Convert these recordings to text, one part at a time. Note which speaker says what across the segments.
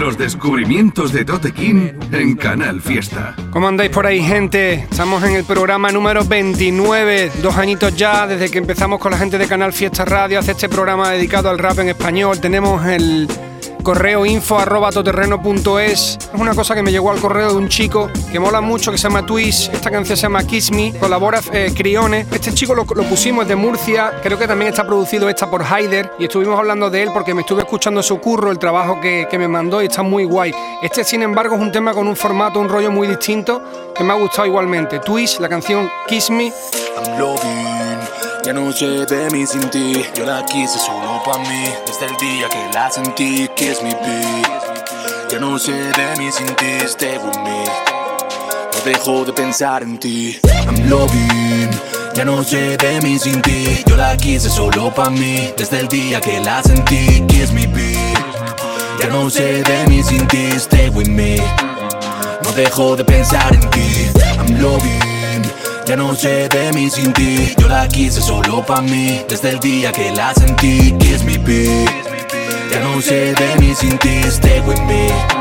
Speaker 1: Los descubrimientos de Tote King en Canal Fiesta.
Speaker 2: ¿Cómo andáis por ahí, gente? Estamos en el programa número 29, dos añitos ya desde que empezamos con la gente de Canal Fiesta Radio, hace este programa dedicado al rap en español. Tenemos el correo info arroba toterreno.es. Es una cosa que me llegó al correo de un chico que mola mucho, que se llama Twist. Esta canción se llama Kiss Me, colabora eh, Crione. Este chico lo, lo pusimos de Murcia, creo que también está producido esta por Haider y estuvimos hablando de él porque me estuve escuchando su curro, el trabajo que, que me mandó y está muy guay. Este, sin embargo, es un tema con un formato, un rollo muy distinto que me ha gustado igualmente. Twist, la canción Kiss Me.
Speaker 3: I'm loving. Ya no sé de mí sin ti. Yo la quise solo para mí. Desde el día que la sentí, kiss me, be. Ya no sé de mí sin ti. Stay with me. No dejo de pensar en ti. I'm loving. Ya no sé de mí sin ti. Yo la quise solo para mí. Desde el día que la sentí, kiss me, be. Ya no sé de mí sin ti. Stay with me. No dejo de pensar en ti. I'm loving. Ya no sé de mí sin ti. Yo la quise solo pa' mí. Desde el día que la sentí. Kiss me, be. Ya no sé de mí sin ti. Stay with me.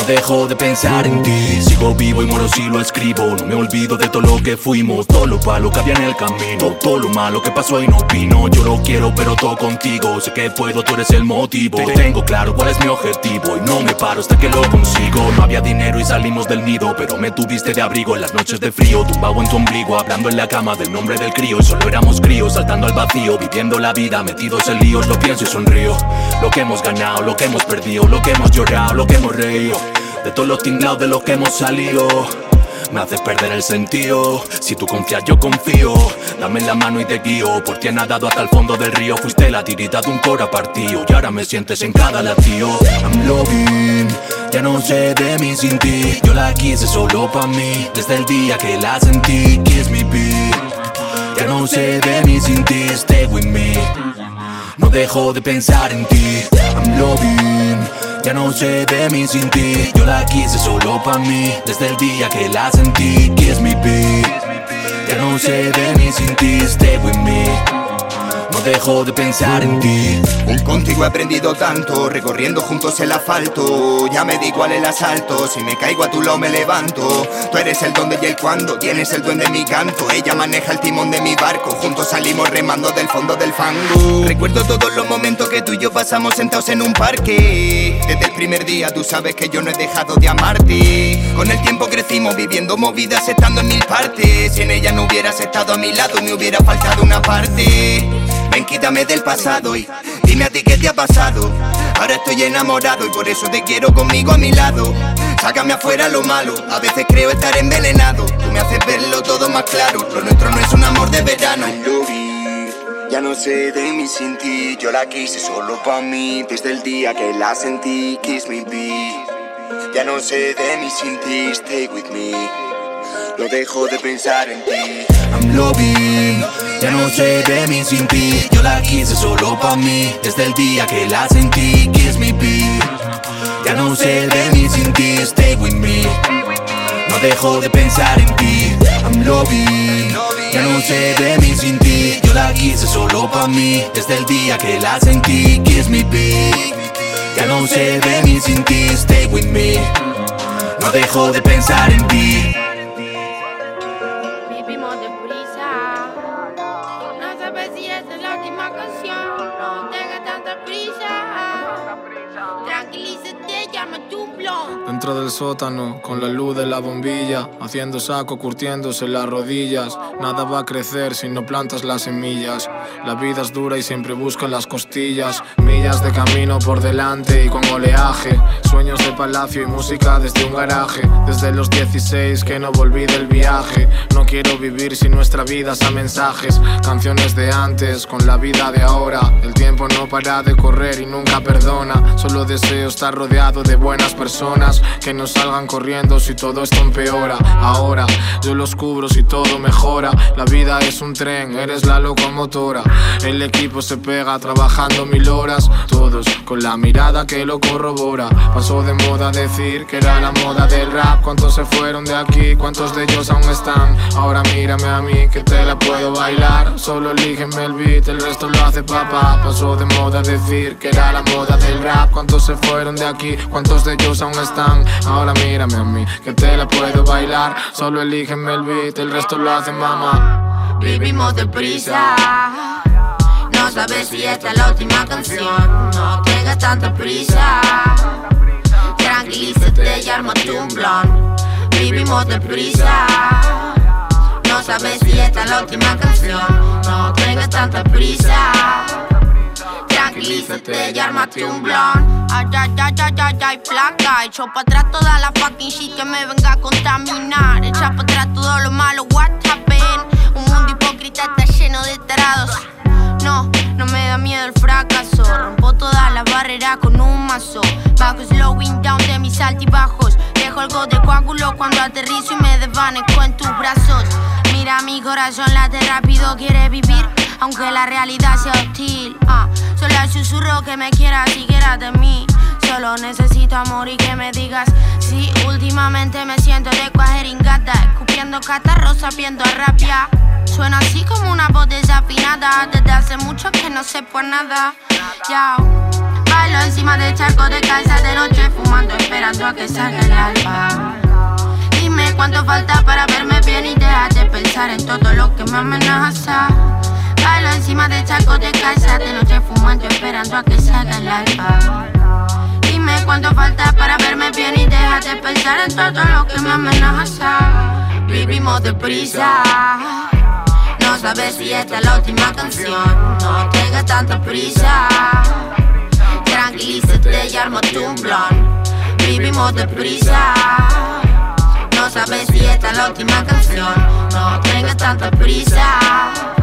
Speaker 3: No dejo de pensar en ti. Sigo vivo y moro si lo escribo. No me olvido de todo lo que fuimos. Todo lo malo que había en el camino. Todo lo malo que pasó y no vino. Yo lo quiero, pero todo contigo. Sé que puedo, tú eres el motivo. Tengo claro cuál es mi objetivo. Y no me paro hasta que lo consigo. No había dinero y salimos del nido. Pero me tuviste de abrigo en las noches de frío. Tumbado en tu ombligo, hablando en la cama del nombre del crío. Y solo éramos críos, saltando al vacío. Viviendo la vida, metidos en líos. Lo pienso y sonrío. Lo que hemos ganado, lo que hemos perdido. Lo que hemos llorado, lo que hemos reído. De todos los tinglados de los que hemos salido. Me haces perder el sentido. Si tú confías, yo confío. Dame la mano y te guío. Por ti he nadado hasta el fondo del río. Fuiste la tirita de un cora partido. Y ahora me sientes en cada latido. I'm loving. Ya no sé de mí sin ti. Yo la quise solo pa' mí. Desde el día que la sentí. Kiss me, be. Ya no sé de mí sin ti. Stay with me. No dejo de pensar en ti. I'm loving. Ya no sé de mí sin ti. Yo la quise solo pa' mí. Desde el día que la sentí. Kiss me, be. Ya no sé de mí sin ti. Stay with me. Dejo de pensar en ti.
Speaker 4: Contigo he aprendido tanto, recorriendo juntos el asfalto. Ya me di cuál el asalto, si me caigo a tu lado me levanto. Tú eres el donde y el cuando, tienes el duende de mi canto. Ella maneja el timón de mi barco, juntos salimos remando del fondo del fango. Recuerdo todos los momentos que tú y yo pasamos sentados en un parque. Desde el primer día tú sabes que yo no he dejado de amarte. Con el tiempo crecimos viviendo movidas, estando en mil partes. Si en ella no hubieras estado a mi lado, me hubiera faltado una parte. Ven, quítame del pasado y dime a ti qué te ha pasado. Ahora estoy enamorado y por eso te quiero conmigo a mi lado. Sácame afuera lo malo, a veces creo estar envenenado. Tú me haces verlo todo más claro. Lo nuestro no es un amor de verano. Ya no sé de mí sin ti, yo la quise solo pa' mí. Desde el día que la sentí, kiss me be. Ya no sé de mí sin ti, stay with me. No dejo de pensar en ti.
Speaker 3: I'm loving. Ya no sé de mí sin ti. Yo la quise solo pa' mí. Desde el día que la sentí. Kiss me, be. Ya no sé de mí sin ti. Stay with me. No dejo de pensar en ti. I'm loving. Ya no sé de mí sin ti. Yo la quise solo pa' mí. Desde el día que la sentí. Kiss me, be. Ya no sé de mí sin ti. Stay with me. No dejo de pensar en ti.
Speaker 5: Dentro del sótano, con la luz de la bombilla, haciendo saco, curtiéndose las rodillas. Nada va a crecer si no plantas las semillas. La vida es dura y siempre busca las costillas. Millas de camino por delante y con oleaje. Sueños de palacio y música desde un garaje. Desde los 16 que no volví del viaje. No quiero vivir sin nuestra vida a mensajes. Canciones de antes con la vida de ahora. El tiempo no para de correr y nunca perdona. Solo deseo estar rodeado de buenas personas. Que no salgan corriendo si todo esto empeora. Ahora yo los cubro si todo mejora. La vida es un tren, eres la locomotora. El equipo se pega trabajando mil horas, todos con la mirada que lo corrobora. Pasó de moda decir que era la moda del rap. ¿Cuántos se fueron de aquí? ¿Cuántos de ellos aún están? Ahora mírame a mí que te la puedo bailar. Solo elígeme el beat, el resto lo hace papá. Pasó de moda decir que era la moda del rap. ¿Cuántos se fueron de aquí? ¿Cuántos de ellos aún están? Ahora mírame a mí que te la puedo bailar. Solo elígeme el beat, el resto lo hace mamá.
Speaker 6: Vivimos deprisa. No sabes si esta es la última canción. No tengas tanta prisa. Tranquilízate y armate un blon. Vivimos deprisa. No sabes si esta es la última canción. No tengas tanta prisa. Tranquilízate y armate un blon. Ay, ay, ay, ay, ay, ay, flaca. Echo pa' atrás toda la fucking shit que me venga a contaminar. Echa pa' atrás todo lo malo, what happened. Un mundo hipócrita está lleno de tarados. No, no me da miedo el fracaso. Rompo todas las barreras con un mazo. Bajo slowing down de mis altibajos. Dejo algo de coágulo cuando aterrizo y me desvanezco en tus brazos. Mira mi corazón late rápido, quiere vivir. Aunque la realidad sea hostil. Ah, solo susurro que me quieras y quieras de mí. Solo necesito amor y que me digas Si últimamente me siento de cuajeringata Escupiendo catarros sabiendo rabia Suena así como una voz desafinada Desde hace mucho que no sé por nada Ya Bailo encima del charco de casa de noche Fumando esperando a que salga el alba Dime cuánto falta para verme bien y dejar de pensar en todo lo que me amenaza Encima del charco de casa de noche Fumando esperando a que salga el alba Dime cuánto falta para verme bien y dejar de pensar en todo lo que me amenaza. Vivimos deprisa. No sabes si esta es la última canción. No tengas tanta prisa. Tranquilízate y armate un blon. Vivimos deprisa. No sabes si esta es la última canción. No tengas tanta prisa.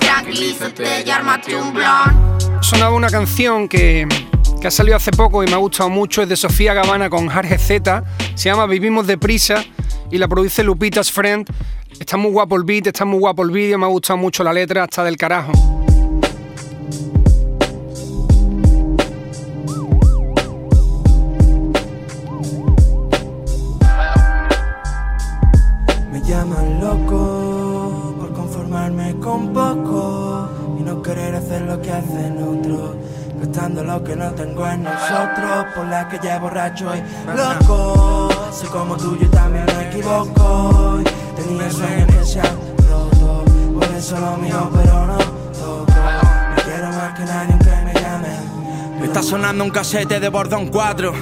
Speaker 6: Tranquilízate y blon.
Speaker 2: Sonaba una canción que, que ha salido hace poco y me ha gustado mucho, es de Sofía Gavana con Jarge Z, se llama Vivimos Deprisa y la produce Lupita's Friend. Está muy guapo el beat, está muy guapo el vídeo, me ha gustado mucho la letra, hasta del carajo.
Speaker 7: Tengo en nosotros, por la que ya borracho y loco. Soy como tú, yo también me equivoco. Tenía sueños que se han roto, por eso lo mío, pero no toco. Me quiero más que nadie aunque me llamen.
Speaker 8: Está sonando un casete de Bordón 4.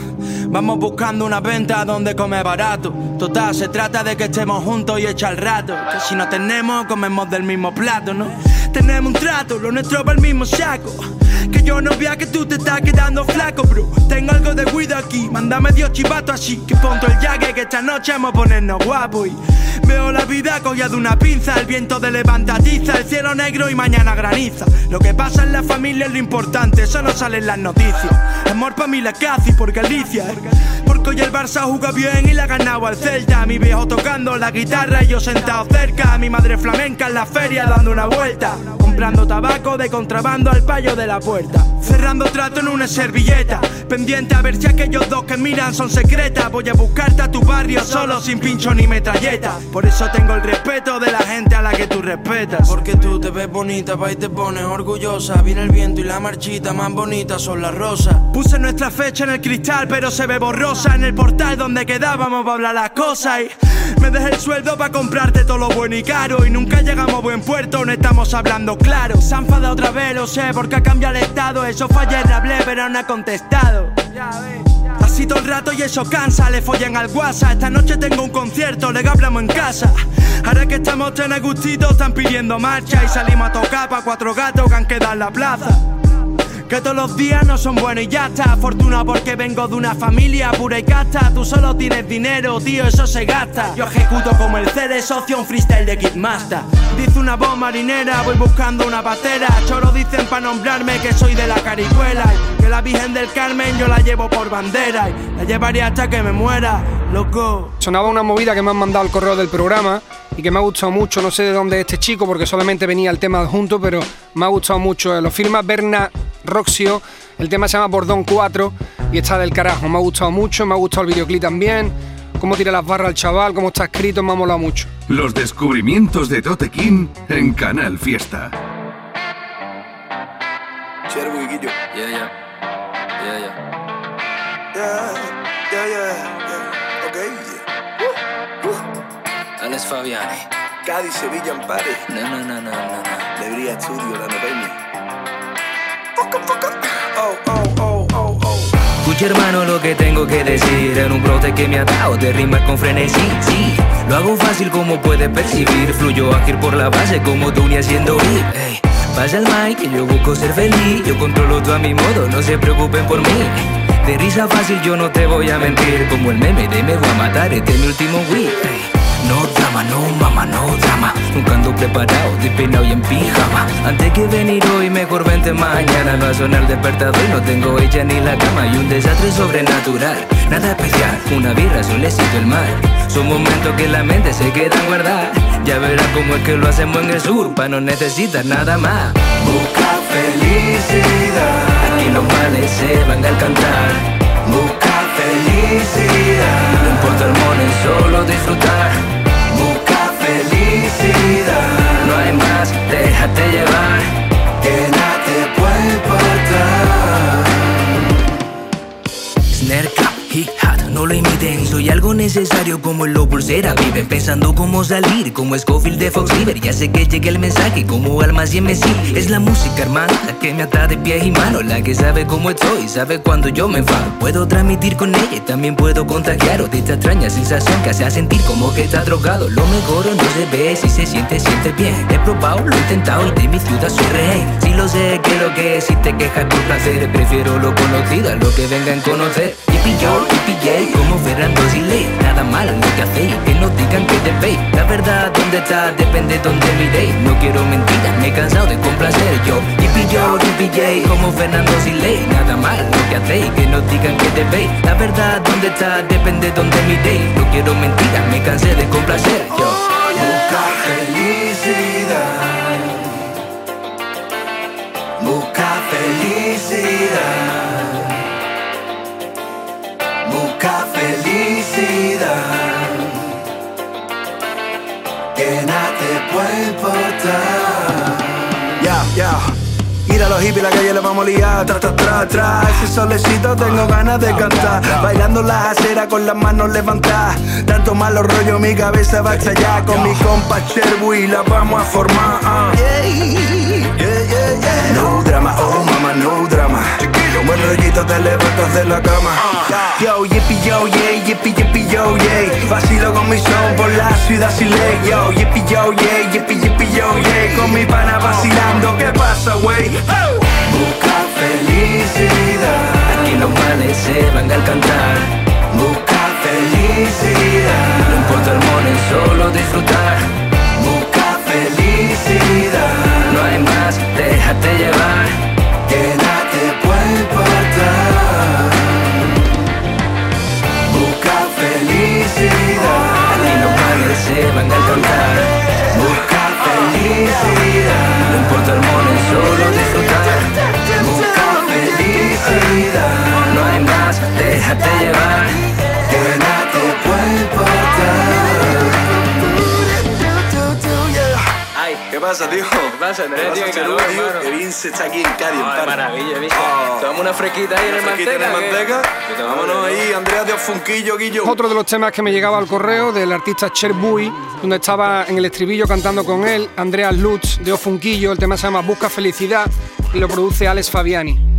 Speaker 8: Vamos buscando una venta donde comer barato. Total, se trata de que estemos juntos y echar el rato. Que si no tenemos, comemos del mismo plato, ¿no? Tenemos un trato, lo nuestro va el mismo saco. Que yo no vea que tú te estás quedando flaco, bro. Tengo algo de cuido aquí, mándame Dios chivato así. Que ponto el yague que esta noche vamos a ponernos guapos. Y veo la vida cogida de una pinza. El viento de levantatiza, el cielo negro y mañana graniza. Lo que pasa en la familia es lo importante, eso no sale en las noticias. Amor pa' mí la casi por Galicia. Porque hoy el Barça juega bien y la ha ganado al Celta. Mi viejo tocando la guitarra y yo sentado cerca. Mi madre flamenca en la feria dando una vuelta. Comprando tabaco de contrabando al payo de la puerta. Cerrando trato en una servilleta. Pendiente a ver si aquellos dos que miran son secretas. Voy a buscarte a tu barrio solo sin pincho ni metralleta. Por eso tengo el respeto de la gente a la que tú respetas.
Speaker 7: Porque tú te ves bonita, pa' y te pones orgullosa. Viene el viento y la marchita más bonita son las rosas.
Speaker 8: Puse nuestra fecha en el cristal, pero se ve borrosa en el portal donde quedábamos para hablar las cosas. Y me dejé el sueldo para comprarte todo lo bueno y caro. Y nunca llegamos a buen puerto, no estamos hablando claro. Se ha enfadado otra vez, lo sé, porque ha cambiado el estado. Eso fue ayer, le hablé, pero no ha contestado. Así todo el rato y eso cansa, le follan al WhatsApp. Esta noche tengo un concierto, le hablamos en casa. Ahora que estamos tan a gustito, están pidiendo marcha y salimos a tocar pa' cuatro gatos que han quedado en la plaza.
Speaker 9: Que todos los días no son buenos y ya está. Fortuna porque vengo de una familia pura y casta. Tú solo tienes dinero, tío, eso se gasta. Yo ejecuto como el CD socio un freestyle de Kidmaster. Dice una voz marinera, voy buscando una patera. Choro dicen para nombrarme que soy de la caricuela. Que la Virgen del Carmen yo la llevo por bandera. Y la llevaría hasta que me muera, loco.
Speaker 6: Sonaba una movida que me han mandado al correo del programa y que me ha gustado mucho. No sé de dónde es este chico porque solamente venía el tema adjunto, pero me ha gustado mucho. Lo firma Berna Roxio. El tema se llama Bordón 4 y está del carajo. Me ha gustado mucho, me ha gustado el videoclip también. Cómo tira las barras al chaval, cómo está escrito, me ha molado mucho.
Speaker 1: Los descubrimientos de Tote King en Canal Fiesta.
Speaker 10: Alex Fabiani.
Speaker 8: Cádiz, Sevilla, Ampare.
Speaker 10: No, no, no, no, no, no.
Speaker 8: Alegría Estudio, la novena.
Speaker 10: Escucha hermano lo que tengo que decir. En un brote que me ha dado de rimar con frenesí Sí, lo hago fácil como puedes percibir. Fluyo ágil por la base como tú ni haciendo hip Ey, Pasa el mic que yo busco ser feliz. Yo controlo todo a mi modo, no se preocupen por mí. De risa fácil yo no te voy a mentir. Como el meme de me voy a matar, este es mi último week No drama, no mama, no drama. Nunca ando preparado, despeinado y en pijama. Antes que venir hoy mejor vente mañana. No ha sonado el despertador y no tengo hecha ni la cama. Y un desastre sobrenatural, nada especial. Una birra, solecito el mar. Son momentos que la mente se queda guardar. Ya verás cómo es que lo hacemos en el sur Pa' no necesitas nada más. Busca felicidad. Aquí los males se van al cantar Busca felicidad Solo disfrutar. Busca felicidad. No hay más, déjate llevar. Que nada te puede importar Snare cap, hit-hat, no lo imiten Soy algo necesario como lo pulsera Viven pensando cómo salir, como Scofield de Fox River. Ya sé que llegue el mensaje como almas y MC Es la música hermano, la que me ata de pies y manos La que sabe cómo estoy, sabe cuando yo me enfado. Puedo transmitir con ella y también puedo contagiar De esta extraña sensación que hace sentir como que está drogado. Lo mejor no se ve, si se siente, siente bien. He probado, lo he intentado y de mi ciudad soy rey. Si lo sé, que lo que si te quejas por placer Prefiero lo conocido a lo que vengan a conocer. Yippee yo, yippee como Fernando Siley Nada malo lo que hacéis, que no digan que te veis. La verdad, ¿dónde está? Depende donde miréis No quiero mentiras, me he cansado de complacer. Yo Yippee yo, yippee yay, como Fernando Siley Nada malo lo que hacéis, que no digan que te veis. La verdad, ¿dónde está? Depende donde miréis No quiero mentiras, me cansé de complacer. Yo
Speaker 8: Busca felicidad. Puede importar. Ya, ya. Ir a los hippies, la calle le vamos a liar, tra, tra, tra, tra Ese solecito tengo ganas de cantar Bailando las aceras con las manos levantadas Tanto malo rollo, mi cabeza va a estallar Con mi compa y la vamos a formar ah. Yeah, yeah, yeah, yeah. No drama, oh mama, no drama Buen rollito te levantas de la cama. Yo, yippee, yo, yeah, yippee, yippee, yo, yeah Vacilo con mi son por la ciudad sin ley. Yo, yippee, yo, yeah, yippee, yippee, yo, yeah Con mi pana vacilando, ¿qué pasa, wey? Busca felicidad.
Speaker 10: Aquí los males se van al cantar
Speaker 8: Busca felicidad.
Speaker 10: No importa el money, solo disfrutar Andrés.
Speaker 8: Que bien se está aquí en Cádiz,
Speaker 10: Ay, maravilla, ¿viste?
Speaker 8: Oh.
Speaker 10: Tomamos una fresquita ahí en el manteca.
Speaker 8: en el
Speaker 10: ¿qué?
Speaker 8: manteca.
Speaker 10: Que
Speaker 8: Vámonos ahí, Andrea de Funquillo, Guillo.
Speaker 6: Otro de los temas que me llegaba al correo del artista Cherbuy, donde estaba en el estribillo cantando con él, Andrea Lutz de Ofunquillo. El tema se llama Busca Felicidad y lo produce Alex Fabiani.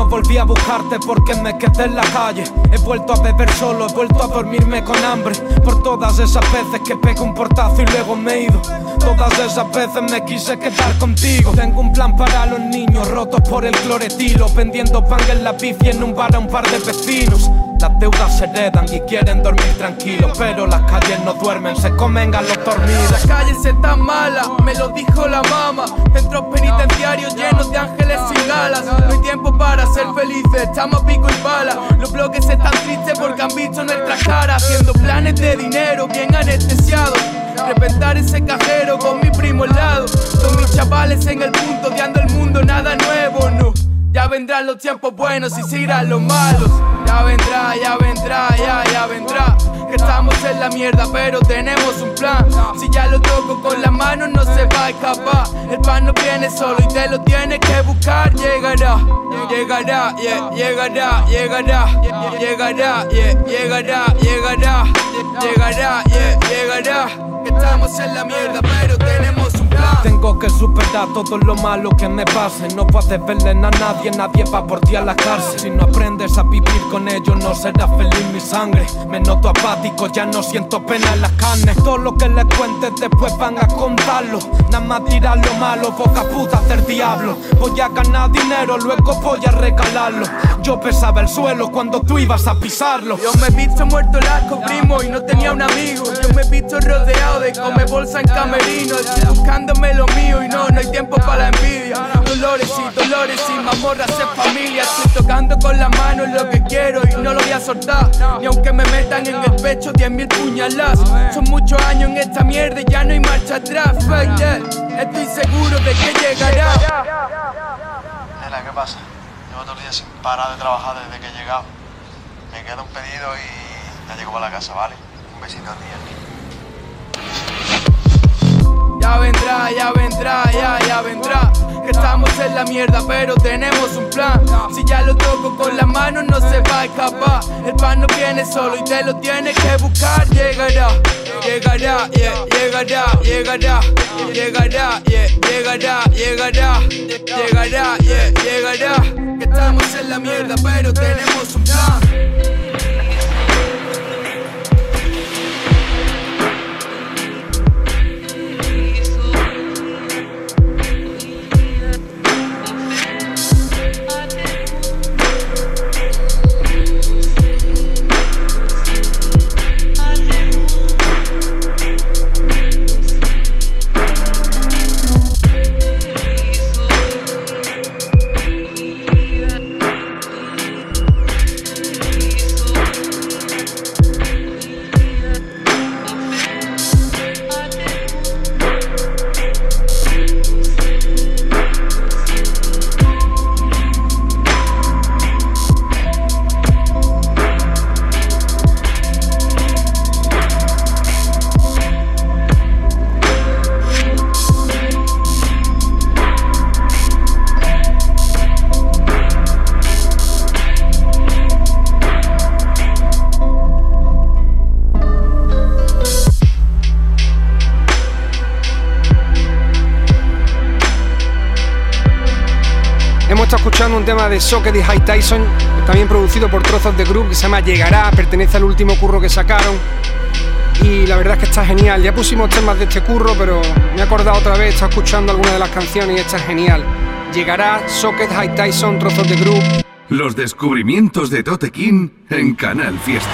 Speaker 11: No volví a buscarte porque me quedé en la calle. He vuelto a beber solo, he vuelto a dormirme con hambre. Por todas esas veces que pego un portazo y luego me he ido. Todas esas veces me quise quedar contigo. Tengo un plan para los niños rotos por el cloretilo. Vendiendo pan en la bici en un bar a un par de vecinos. Las deudas se heredan y quieren dormir tranquilos, pero las calles no duermen, se comen a los dormidos.
Speaker 8: Las calles están malas, me lo dijo la mama. Centros penitenciarios llenos de ángeles sin galas. No hay tiempo para ser felices, estamos pico y bala. Los bloques están tristes porque han visto nuestras caras, haciendo planes de dinero bien anestesiados. Reventar ese cajero con mi primo al lado. Son mis chavales en el punto, odiando el mundo, nada nuevo, no. Ya vendrán los tiempos buenos y se los malos. Ya vendrá, ya vendrá, ya, ya vendrá. Que estamos en la mierda, pero tenemos un plan. Si ya lo toco con las manos, no se va a escapar. El pan no viene solo y te lo tienes que buscar. Llegará, llegará, yeah, llegará, llegará, llegará, yeah, llegará, llegará, llegará, llegará. Que estamos en la mierda,
Speaker 11: superar todo lo malo que me pase. No puedes verle a nadie, nadie va por ti a la cárcel. Si no aprendes a vivir con ellos, no será feliz mi sangre. Me noto apático, ya no siento pena en las carnes. Todo lo que les cuentes después van a contarlo. Nada más tirar lo malo, boca puta hacer diablo. Voy a ganar dinero, luego voy a regalarlo. Yo pesaba el suelo cuando tú ibas a pisarlo.
Speaker 8: Yo me he visto muerto el asco, primo, y no tenía un amigo. Yo me he visto rodeado de come bolsa en camerino. Estoy buscándome lo mío y no, no hay tiempo para la envidia. Dolores y dolores y mamorras en familia. Estoy tocando con la mano lo que quiero y no lo voy a soltar. Ni aunque me metan en el pecho 10 mil puñalas. Son muchos años en esta mierda y ya no hay marcha atrás. Fuck. Estoy seguro de que llegará.
Speaker 12: Nena, ¿qué pasa? Llevo todo el día sin parar de trabajar desde que he llegado. Me queda un pedido y ya llego para la casa, ¿vale? Un besito a ti,
Speaker 8: Ya vendrá, ya vendrá, ya, ya vendrá. Que estamos en la mierda, pero tenemos un plan. Si ya lo toco con las manos, no se va a escapar. El pan no viene solo y te lo tienes que buscar. Llegará, llegará, yeah, llegará, llegará, llegará, yeah, llegará, llegará, llegará, yeah, llegará. Que estamos en la mierda, pero tenemos un plan.
Speaker 2: Escuchando un tema de Socket y High Tyson, también producido por Trozos de Group, que se llama Llegará, pertenece al último curro que sacaron. Y la verdad es que está genial. Ya pusimos temas de este curro, pero me he acordado otra vez, estado escuchando algunas de las canciones y esta es genial. Llegará Socket High Tyson, Trozos de Group.
Speaker 1: Los descubrimientos de Tote King en Canal Fiesta.